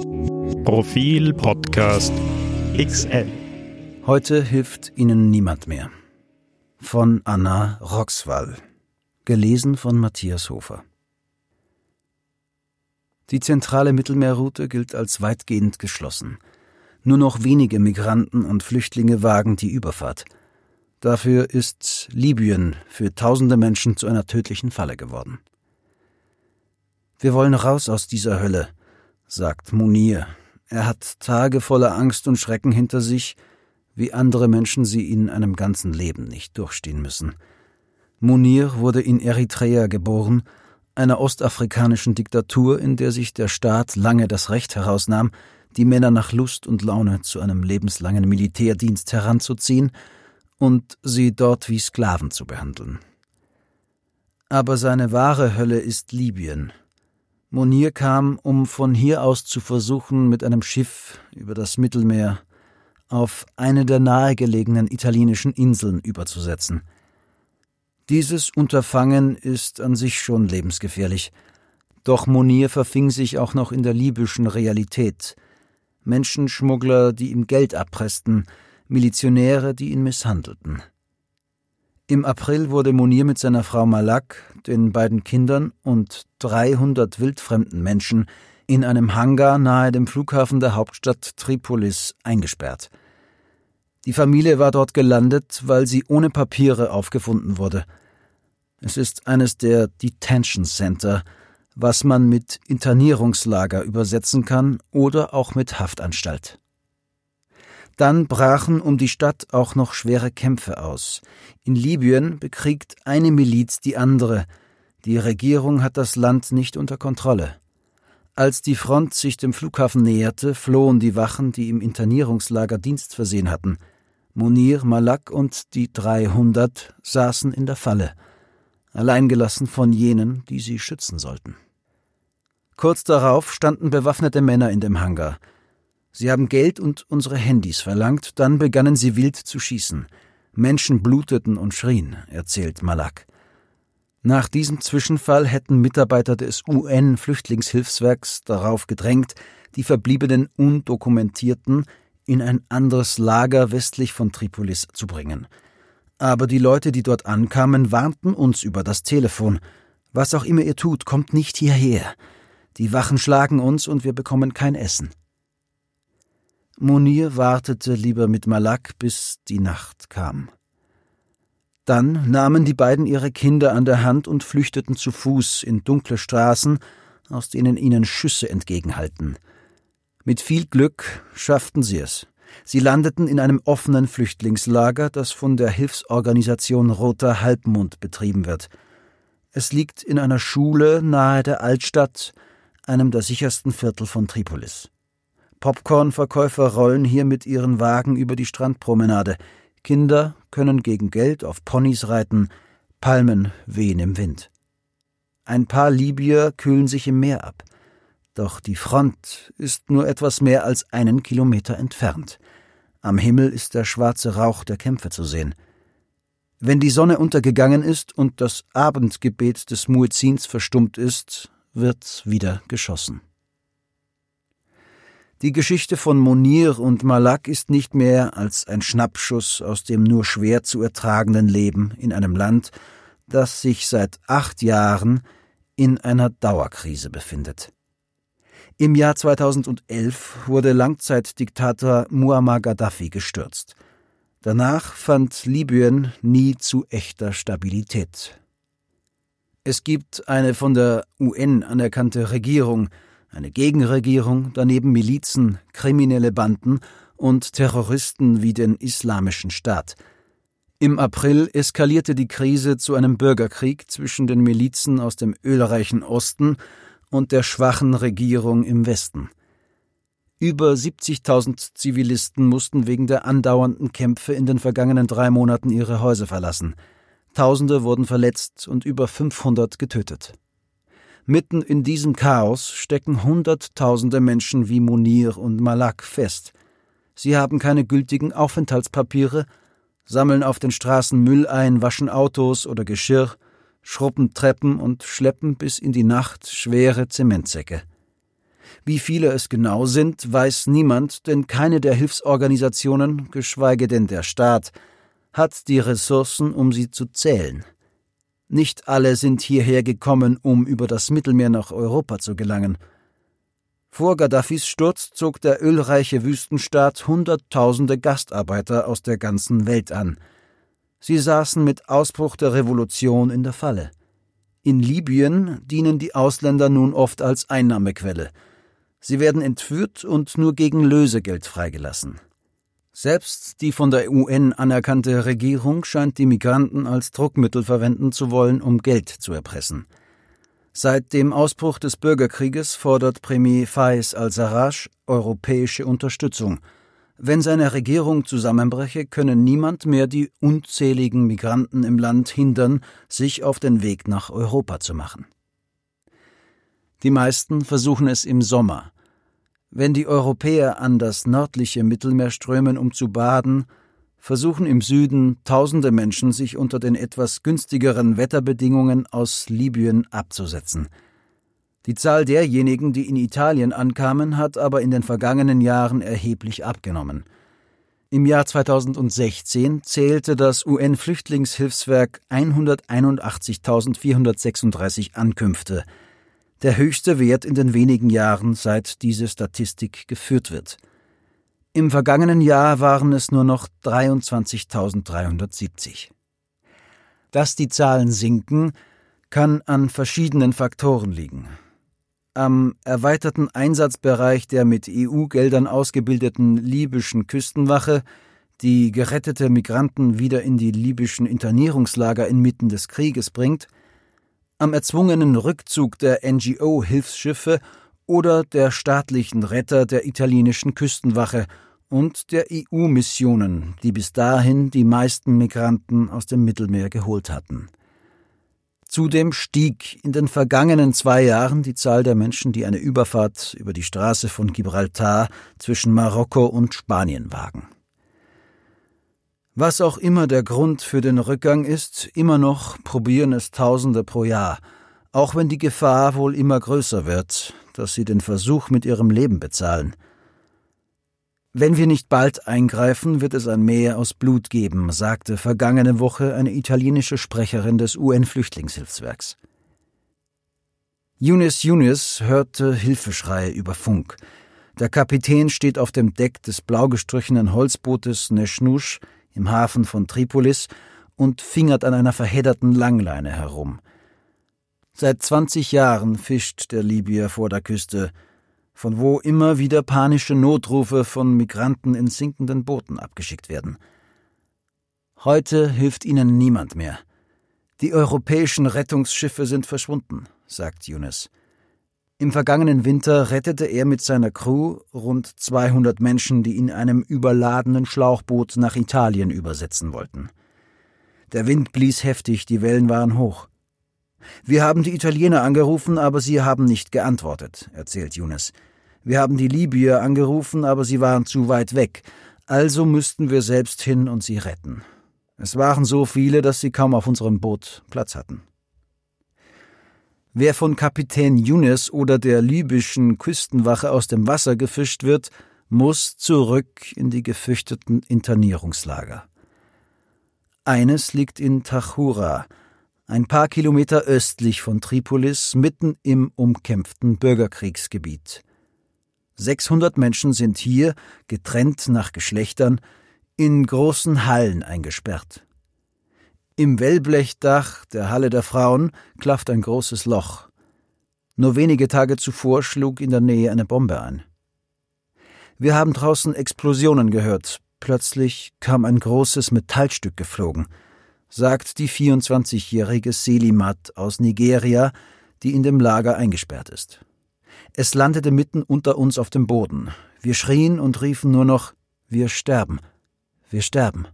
Profil Podcast XL. Heute hilft Ihnen niemand mehr. Von Anna Roxwall. Gelesen von Matthias Hofer. Die zentrale Mittelmeerroute gilt als weitgehend geschlossen. Nur noch wenige Migranten und Flüchtlinge wagen die Überfahrt. Dafür ist Libyen für tausende Menschen zu einer tödlichen Falle geworden. Wir wollen raus aus dieser Hölle, sagt Munir. Er hat Tage voller Angst und Schrecken hinter sich, wie andere Menschen sie in einem ganzen Leben nicht durchstehen müssen. Munir wurde in Eritrea geboren, einer ostafrikanischen Diktatur, in der sich der Staat lange das Recht herausnahm, die Männer nach Lust und Laune zu einem lebenslangen Militärdienst heranzuziehen und sie dort wie Sklaven zu behandeln. Aber seine wahre Hölle ist Libyen, Monir kam, um von hier aus zu versuchen, mit einem Schiff über das Mittelmeer auf eine der nahegelegenen italienischen Inseln überzusetzen. Dieses Unterfangen ist an sich schon lebensgefährlich. Doch Monir verfing sich auch noch in der libyschen Realität. Menschenschmuggler, die ihm Geld abpressten, Milizionäre, die ihn misshandelten. Im April wurde Munir mit seiner Frau Malak, den beiden Kindern und 300 wildfremden Menschen in einem Hangar nahe dem Flughafen der Hauptstadt Tripolis eingesperrt. Die Familie war dort gelandet, weil sie ohne Papiere aufgefunden wurde. Es ist eines der Detention Center, was man mit Internierungslager übersetzen kann oder auch mit Haftanstalt. Dann brachen um die Stadt auch noch schwere Kämpfe aus. In Libyen bekriegt eine Miliz die andere. Die Regierung hat das Land nicht unter Kontrolle. Als die Front sich dem Flughafen näherte, flohen die Wachen, die im Internierungslager Dienst versehen hatten. Munir, Malak und die 300 saßen in der Falle, alleingelassen von jenen, die sie schützen sollten. Kurz darauf standen bewaffnete Männer in dem Hangar. Sie haben Geld und unsere Handys verlangt, dann begannen sie wild zu schießen. Menschen bluteten und schrien, erzählt Malak. Nach diesem Zwischenfall hätten Mitarbeiter des UN-Flüchtlingshilfswerks darauf gedrängt, die verbliebenen Undokumentierten in ein anderes Lager westlich von Tripolis zu bringen. Aber die Leute, die dort ankamen, warnten uns über das Telefon. Was auch immer ihr tut, kommt nicht hierher. Die Wachen schlagen uns und wir bekommen kein Essen. Munir wartete lieber mit Malak, bis die Nacht kam. Dann nahmen die beiden ihre Kinder an der Hand und flüchteten zu Fuß in dunkle Straßen, aus denen ihnen Schüsse entgegenhalten. Mit viel Glück schafften sie es. Sie landeten in einem offenen Flüchtlingslager, das von der Hilfsorganisation Roter Halbmond betrieben wird. Es liegt in einer Schule nahe der Altstadt, einem der sichersten Viertel von Tripolis. Popcornverkäufer rollen hier mit ihren Wagen über die Strandpromenade. Kinder können gegen Geld auf Ponys reiten, Palmen wehen im Wind. Ein paar Libyer kühlen sich im Meer ab. Doch die Front ist nur etwas mehr als einen Kilometer entfernt. Am Himmel ist der schwarze Rauch der Kämpfe zu sehen. Wenn die Sonne untergegangen ist und das Abendgebet des Muezzins verstummt ist, wird wieder geschossen. Die Geschichte von Monir und Malak ist nicht mehr als ein Schnappschuss aus dem nur schwer zu ertragenden Leben in einem Land, das sich seit acht Jahren in einer Dauerkrise befindet. Im Jahr 2011 wurde Langzeitdiktator Muammar Gaddafi gestürzt. Danach fand Libyen nie zu echter Stabilität. Es gibt eine von der UN anerkannte Regierung, eine Gegenregierung, daneben Milizen, kriminelle Banden und Terroristen wie den Islamischen Staat. Im April eskalierte die Krise zu einem Bürgerkrieg zwischen den Milizen aus dem ölreichen Osten und der schwachen Regierung im Westen. Über 70.000 Zivilisten mussten wegen der andauernden Kämpfe in den vergangenen drei Monaten ihre Häuser verlassen. Tausende wurden verletzt und über 500 getötet. Mitten in diesem Chaos stecken Hunderttausende Menschen wie Munir und Malak fest. Sie haben keine gültigen Aufenthaltspapiere, sammeln auf den Straßen Müll ein, waschen Autos oder Geschirr, schrubben Treppen und schleppen bis in die Nacht schwere Zementsäcke. Wie viele es genau sind, weiß niemand, denn keine der Hilfsorganisationen, geschweige denn der Staat, hat die Ressourcen, um sie zu zählen. Nicht alle sind hierher gekommen, um über das Mittelmeer nach Europa zu gelangen. Vor Gaddafis Sturz zog der ölreiche Wüstenstaat Hunderttausende Gastarbeiter aus der ganzen Welt an. Sie saßen mit Ausbruch der Revolution in der Falle. In Libyen dienen die Ausländer nun oft als Einnahmequelle. Sie werden entführt und nur gegen Lösegeld freigelassen. Selbst die von der UN anerkannte Regierung scheint die Migranten als Druckmittel verwenden zu wollen, um Geld zu erpressen. Seit dem Ausbruch des Bürgerkrieges fordert Premier Faiz al-Sarraj europäische Unterstützung. Wenn seine Regierung zusammenbreche, könne niemand mehr die unzähligen Migranten im Land hindern, sich auf den Weg nach Europa zu machen. Die meisten versuchen es im Sommer, wenn die Europäer an das nördliche Mittelmeer strömen, um zu baden, versuchen im Süden tausende Menschen, sich unter den etwas günstigeren Wetterbedingungen aus Libyen abzusetzen. Die Zahl derjenigen, die in Italien ankamen, hat aber in den vergangenen Jahren erheblich abgenommen. Im Jahr 2016 zählte das UN-Flüchtlingshilfswerk 181.436 Ankünfte – der höchste Wert in den wenigen Jahren, seit diese Statistik geführt wird. Im vergangenen Jahr waren es nur noch 23.370. Dass die Zahlen sinken, kann an verschiedenen Faktoren liegen. Am erweiterten Einsatzbereich der mit EU-Geldern ausgebildeten libyschen Küstenwache, die gerettete Migranten wieder in die libyschen Internierungslager inmitten des Krieges bringt, am erzwungenen Rückzug der NGO-Hilfsschiffe oder der staatlichen Retter der italienischen Küstenwache und der EU-Missionen, die bis dahin die meisten Migranten aus dem Mittelmeer geholt hatten. Zudem stieg in den vergangenen zwei Jahren die Zahl der Menschen, die eine Überfahrt über die Straße von Gibraltar zwischen Marokko und Spanien wagen. Was auch immer der Grund für den Rückgang ist, immer noch probieren es Tausende pro Jahr, auch wenn die Gefahr wohl immer größer wird, dass sie den Versuch mit ihrem Leben bezahlen. Wenn wir nicht bald eingreifen, wird es ein Meer aus Blut geben, sagte vergangene Woche eine italienische Sprecherin des UN-Flüchtlingshilfswerks. Yunus Yunus hörte Hilfeschreie über Funk. Der Kapitän steht auf dem Deck des blau gestrichenen Holzbootes Neschnusch im Hafen von Tripolis und fingert an einer verhedderten Langleine herum. Seit zwanzig Jahren fischt der Libyer vor der Küste, von wo immer wieder panische Notrufe von Migranten in sinkenden Booten abgeschickt werden. Heute hilft ihnen niemand mehr. Die europäischen Rettungsschiffe sind verschwunden, sagt Yunus. Im vergangenen Winter rettete er mit seiner Crew rund 200 Menschen, die in einem überladenen Schlauchboot nach Italien übersetzen wollten. Der Wind blies heftig, die Wellen waren hoch. Wir haben die Italiener angerufen, aber sie haben nicht geantwortet, erzählt Younes. Wir haben die Libyer angerufen, aber sie waren zu weit weg, also müssten wir selbst hin und sie retten. Es waren so viele, dass sie kaum auf unserem Boot Platz hatten. Wer von Kapitän Younes oder der libyschen Küstenwache aus dem Wasser gefischt wird, muss zurück in die gefürchteten Internierungslager. Eines liegt in Tachura, ein paar Kilometer östlich von Tripolis, mitten im umkämpften Bürgerkriegsgebiet. 600 Menschen sind hier, getrennt nach Geschlechtern, in großen Hallen eingesperrt. Im Wellblechdach der Halle der Frauen klafft ein großes Loch. Nur wenige Tage zuvor schlug in der Nähe eine Bombe ein. Wir haben draußen Explosionen gehört. Plötzlich kam ein großes Metallstück geflogen, sagt die 24-jährige Selimat aus Nigeria, die in dem Lager eingesperrt ist. Es landete mitten unter uns auf dem Boden. Wir schrien und riefen nur noch Wir sterben, wir sterben.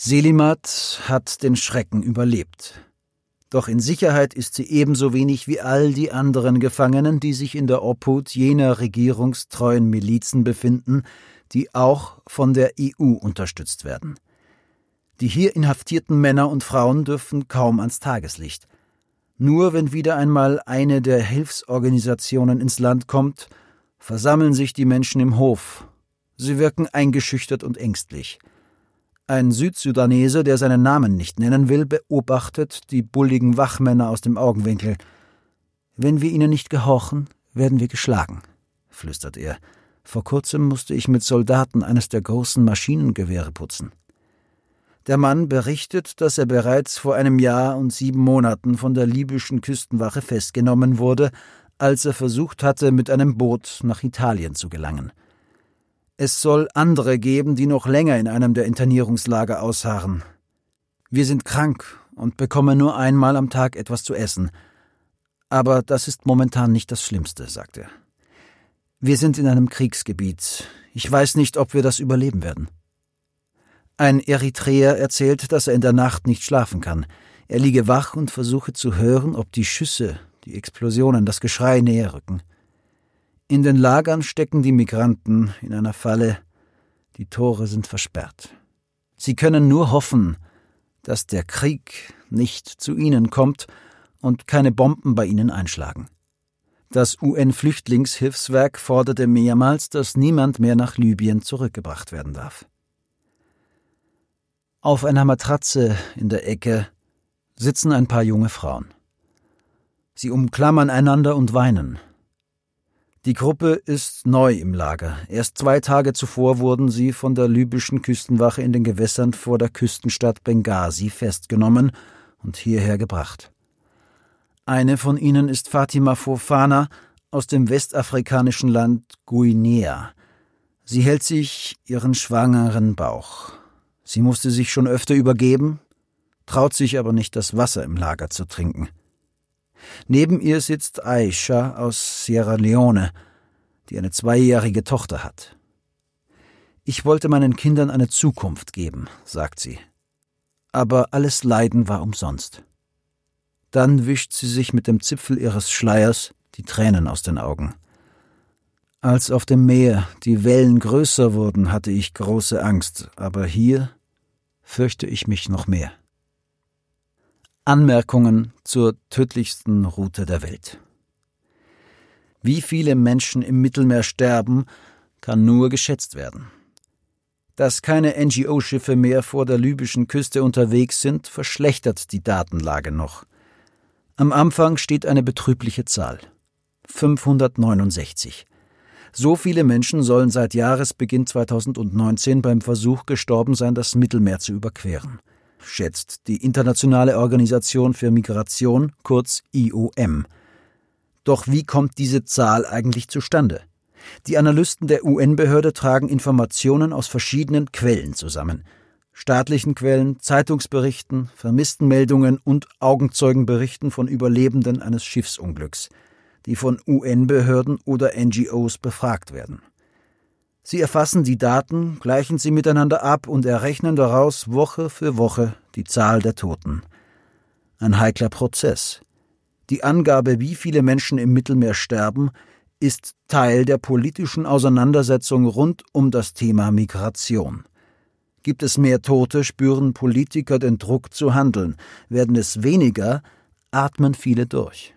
Selimat hat den Schrecken überlebt. Doch in Sicherheit ist sie ebenso wenig wie all die anderen Gefangenen, die sich in der Obhut jener regierungstreuen Milizen befinden, die auch von der EU unterstützt werden. Die hier inhaftierten Männer und Frauen dürfen kaum ans Tageslicht. Nur wenn wieder einmal eine der Hilfsorganisationen ins Land kommt, versammeln sich die Menschen im Hof. Sie wirken eingeschüchtert und ängstlich. Ein Südsudanese, der seinen Namen nicht nennen will, beobachtet die bulligen Wachmänner aus dem Augenwinkel. Wenn wir ihnen nicht gehorchen, werden wir geschlagen, flüstert er. Vor kurzem musste ich mit Soldaten eines der großen Maschinengewehre putzen. Der Mann berichtet, dass er bereits vor einem Jahr und sieben Monaten von der libyschen Küstenwache festgenommen wurde, als er versucht hatte, mit einem Boot nach Italien zu gelangen. Es soll andere geben, die noch länger in einem der Internierungslager ausharren. Wir sind krank und bekommen nur einmal am Tag etwas zu essen. Aber das ist momentan nicht das Schlimmste, sagt er. Wir sind in einem Kriegsgebiet. Ich weiß nicht, ob wir das überleben werden. Ein Eritreer erzählt, dass er in der Nacht nicht schlafen kann. Er liege wach und versuche zu hören, ob die Schüsse, die Explosionen, das Geschrei näher rücken. In den Lagern stecken die Migranten in einer Falle. Die Tore sind versperrt. Sie können nur hoffen, dass der Krieg nicht zu ihnen kommt und keine Bomben bei ihnen einschlagen. Das UN-Flüchtlingshilfswerk forderte mehrmals, dass niemand mehr nach Libyen zurückgebracht werden darf. Auf einer Matratze in der Ecke sitzen ein paar junge Frauen. Sie umklammern einander und weinen. Die Gruppe ist neu im Lager. Erst zwei Tage zuvor wurden sie von der libyschen Küstenwache in den Gewässern vor der Küstenstadt Benghazi festgenommen und hierher gebracht. Eine von ihnen ist Fatima Fofana aus dem westafrikanischen Land Guinea. Sie hält sich ihren schwangeren Bauch. Sie musste sich schon öfter übergeben, traut sich aber nicht, das Wasser im Lager zu trinken. Neben ihr sitzt Aisha aus Sierra Leone, die eine zweijährige Tochter hat. Ich wollte meinen Kindern eine Zukunft geben, sagt sie. Aber alles Leiden war umsonst. Dann wischt sie sich mit dem Zipfel ihres Schleiers die Tränen aus den Augen. Als auf dem Meer die Wellen größer wurden, hatte ich große Angst, aber hier fürchte ich mich noch mehr. Anmerkungen zur tödlichsten Route der Welt. Wie viele Menschen im Mittelmeer sterben, kann nur geschätzt werden. Dass keine NGO-Schiffe mehr vor der libyschen Küste unterwegs sind, verschlechtert die Datenlage noch. Am Anfang steht eine betrübliche Zahl 569. So viele Menschen sollen seit Jahresbeginn 2019 beim Versuch gestorben sein, das Mittelmeer zu überqueren, schätzt die Internationale Organisation für Migration, kurz IOM. Doch wie kommt diese Zahl eigentlich zustande? Die Analysten der UN-Behörde tragen Informationen aus verschiedenen Quellen zusammen. Staatlichen Quellen, Zeitungsberichten, Vermisstenmeldungen und Augenzeugenberichten von Überlebenden eines Schiffsunglücks – die von UN-Behörden oder NGOs befragt werden. Sie erfassen die Daten, gleichen sie miteinander ab und errechnen daraus Woche für Woche die Zahl der Toten. Ein heikler Prozess. Die Angabe, wie viele Menschen im Mittelmeer sterben, ist Teil der politischen Auseinandersetzung rund um das Thema Migration. Gibt es mehr Tote, spüren Politiker den Druck zu handeln. Werden es weniger, atmen viele durch.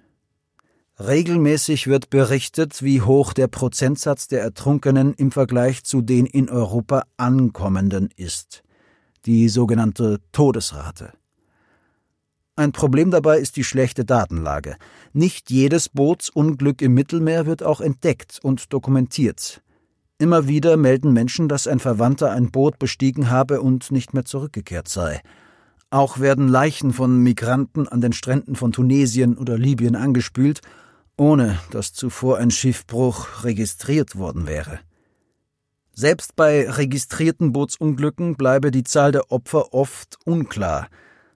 Regelmäßig wird berichtet, wie hoch der Prozentsatz der Ertrunkenen im Vergleich zu den in Europa ankommenden ist, die sogenannte Todesrate. Ein Problem dabei ist die schlechte Datenlage. Nicht jedes Bootsunglück im Mittelmeer wird auch entdeckt und dokumentiert. Immer wieder melden Menschen, dass ein Verwandter ein Boot bestiegen habe und nicht mehr zurückgekehrt sei. Auch werden Leichen von Migranten an den Stränden von Tunesien oder Libyen angespült ohne dass zuvor ein Schiffbruch registriert worden wäre. Selbst bei registrierten Bootsunglücken bleibe die Zahl der Opfer oft unklar,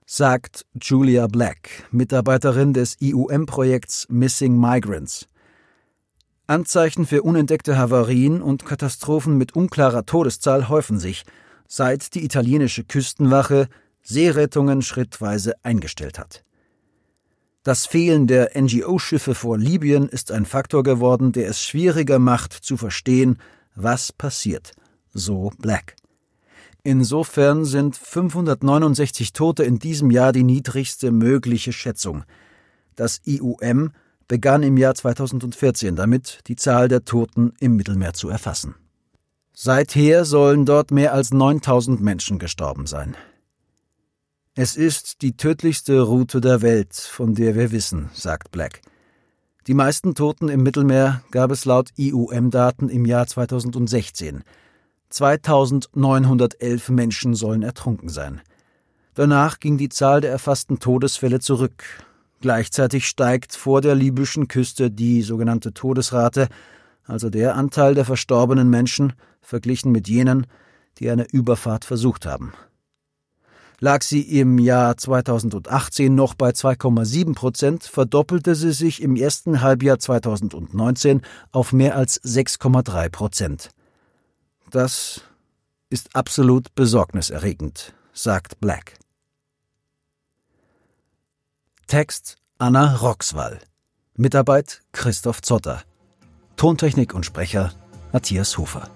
sagt Julia Black, Mitarbeiterin des IUM-Projekts Missing Migrants. Anzeichen für unentdeckte Havarien und Katastrophen mit unklarer Todeszahl häufen sich, seit die italienische Küstenwache Seerettungen schrittweise eingestellt hat. Das Fehlen der NGO-Schiffe vor Libyen ist ein Faktor geworden, der es schwieriger macht zu verstehen, was passiert, so Black. Insofern sind 569 Tote in diesem Jahr die niedrigste mögliche Schätzung. Das IUM begann im Jahr 2014 damit, die Zahl der Toten im Mittelmeer zu erfassen. Seither sollen dort mehr als 9000 Menschen gestorben sein. Es ist die tödlichste Route der Welt, von der wir wissen, sagt Black. Die meisten Toten im Mittelmeer gab es laut IUM-Daten im Jahr 2016. 2911 Menschen sollen ertrunken sein. Danach ging die Zahl der erfassten Todesfälle zurück. Gleichzeitig steigt vor der libyschen Küste die sogenannte Todesrate, also der Anteil der verstorbenen Menschen verglichen mit jenen, die eine Überfahrt versucht haben. Lag sie im Jahr 2018 noch bei 2,7 Prozent, verdoppelte sie sich im ersten Halbjahr 2019 auf mehr als 6,3 Prozent. Das ist absolut besorgniserregend, sagt Black. Text Anna Roxwall. Mitarbeit Christoph Zotter. Tontechnik und Sprecher Matthias Hofer.